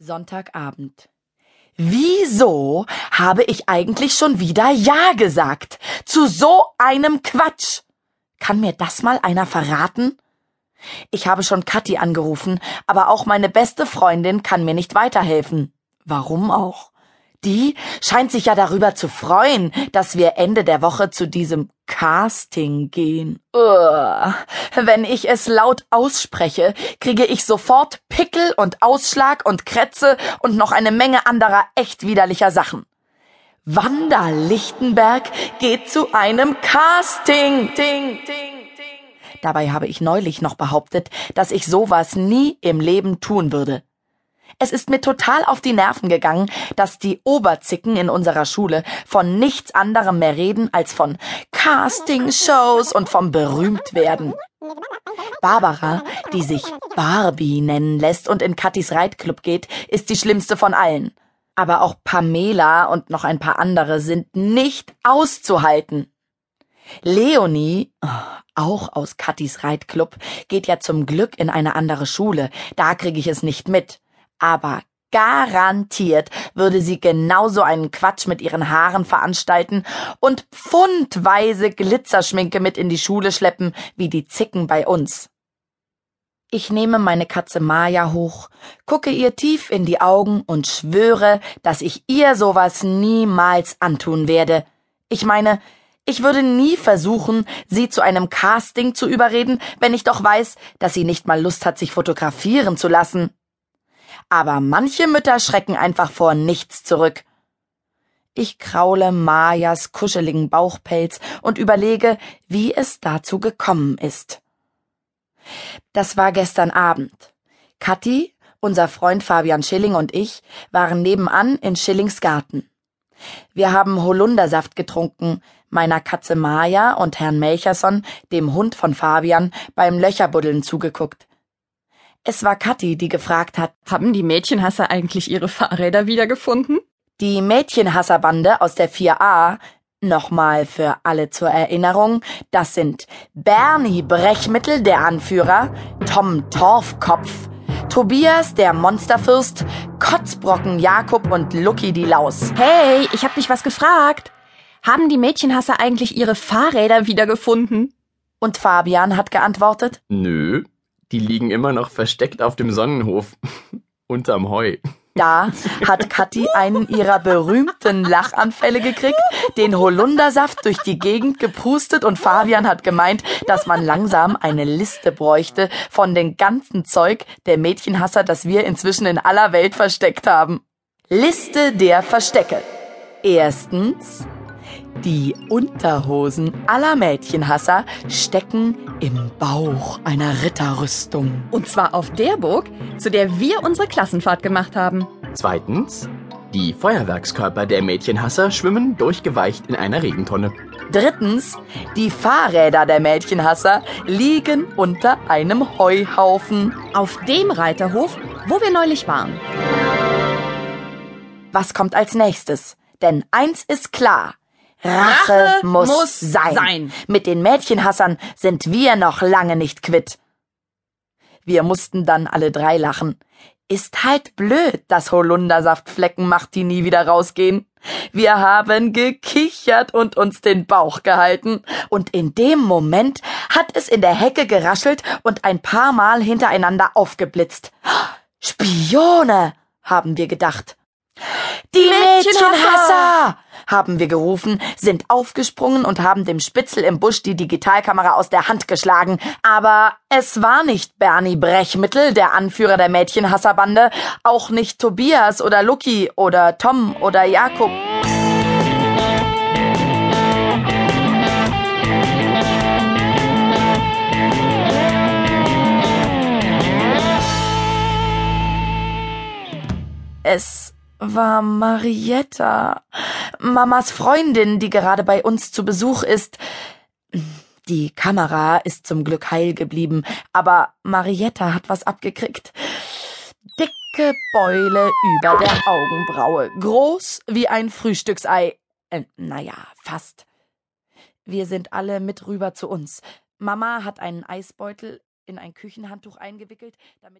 Sonntagabend. Wieso habe ich eigentlich schon wieder Ja gesagt? Zu so einem Quatsch? Kann mir das mal einer verraten? Ich habe schon Kathi angerufen, aber auch meine beste Freundin kann mir nicht weiterhelfen. Warum auch? Die scheint sich ja darüber zu freuen, dass wir Ende der Woche zu diesem Casting gehen. Uah. Wenn ich es laut ausspreche, kriege ich sofort Pickel und Ausschlag und Krätze und noch eine Menge anderer echt widerlicher Sachen. Wanda Lichtenberg geht zu einem Casting. Ding, ding. Dabei habe ich neulich noch behauptet, dass ich sowas nie im Leben tun würde. Es ist mir total auf die Nerven gegangen, dass die Oberzicken in unserer Schule von nichts anderem mehr reden als von Castingshows und vom Berühmtwerden. Barbara, die sich Barbie nennen lässt und in Katis Reitclub geht, ist die schlimmste von allen. Aber auch Pamela und noch ein paar andere sind nicht auszuhalten. Leonie, oh, auch aus Katis Reitclub, geht ja zum Glück in eine andere Schule. Da kriege ich es nicht mit aber garantiert würde sie genauso einen Quatsch mit ihren Haaren veranstalten und pfundweise Glitzerschminke mit in die Schule schleppen, wie die Zicken bei uns. Ich nehme meine Katze Maya hoch, gucke ihr tief in die Augen und schwöre, dass ich ihr sowas niemals antun werde. Ich meine, ich würde nie versuchen, sie zu einem Casting zu überreden, wenn ich doch weiß, dass sie nicht mal Lust hat, sich fotografieren zu lassen aber manche Mütter schrecken einfach vor nichts zurück. Ich kraule Majas kuscheligen Bauchpelz und überlege, wie es dazu gekommen ist. Das war gestern Abend. Kathi, unser Freund Fabian Schilling und ich waren nebenan in Schillings Garten. Wir haben Holundersaft getrunken, meiner Katze Maja und Herrn Melcherson, dem Hund von Fabian, beim Löcherbuddeln zugeguckt. Es war Kathi, die gefragt hat, haben die Mädchenhasser eigentlich ihre Fahrräder wiedergefunden? Die Mädchenhasserbande aus der 4a, nochmal für alle zur Erinnerung, das sind Bernie Brechmittel, der Anführer, Tom Torfkopf, Tobias, der Monsterfürst, Kotzbrocken Jakob und Lucky die Laus. Hey, ich hab dich was gefragt. Haben die Mädchenhasser eigentlich ihre Fahrräder wiedergefunden? Und Fabian hat geantwortet, Nö, die liegen immer noch versteckt auf dem Sonnenhof. Unterm Heu. Da hat Kathi einen ihrer berühmten Lachanfälle gekriegt, den Holundersaft durch die Gegend gepustet und Fabian hat gemeint, dass man langsam eine Liste bräuchte von dem ganzen Zeug der Mädchenhasser, das wir inzwischen in aller Welt versteckt haben. Liste der Verstecke. Erstens die Unterhosen aller Mädchenhasser stecken im Bauch einer Ritterrüstung. Und zwar auf der Burg, zu der wir unsere Klassenfahrt gemacht haben. Zweitens, die Feuerwerkskörper der Mädchenhasser schwimmen durchgeweicht in einer Regentonne. Drittens, die Fahrräder der Mädchenhasser liegen unter einem Heuhaufen. Auf dem Reiterhof, wo wir neulich waren. Was kommt als nächstes? Denn eins ist klar. Rache, Rache muss, muss sein. sein. Mit den Mädchenhassern sind wir noch lange nicht quitt. Wir mussten dann alle drei lachen. Ist halt blöd, dass Holundersaftflecken macht, die nie wieder rausgehen. Wir haben gekichert und uns den Bauch gehalten. Und in dem Moment hat es in der Hecke geraschelt und ein paar Mal hintereinander aufgeblitzt. Spione, haben wir gedacht. Die Mädchenhasser! Haben wir gerufen, sind aufgesprungen und haben dem Spitzel im Busch die Digitalkamera aus der Hand geschlagen. Aber es war nicht Bernie Brechmittel, der Anführer der Mädchenhasserbande, auch nicht Tobias oder Lucky oder Tom oder Jakob. Es war Marietta, Mamas Freundin, die gerade bei uns zu Besuch ist. Die Kamera ist zum Glück heil geblieben, aber Marietta hat was abgekriegt. Dicke Beule über der Augenbraue, groß wie ein Frühstücksei. Äh, naja, fast. Wir sind alle mit rüber zu uns. Mama hat einen Eisbeutel in ein Küchenhandtuch eingewickelt, damit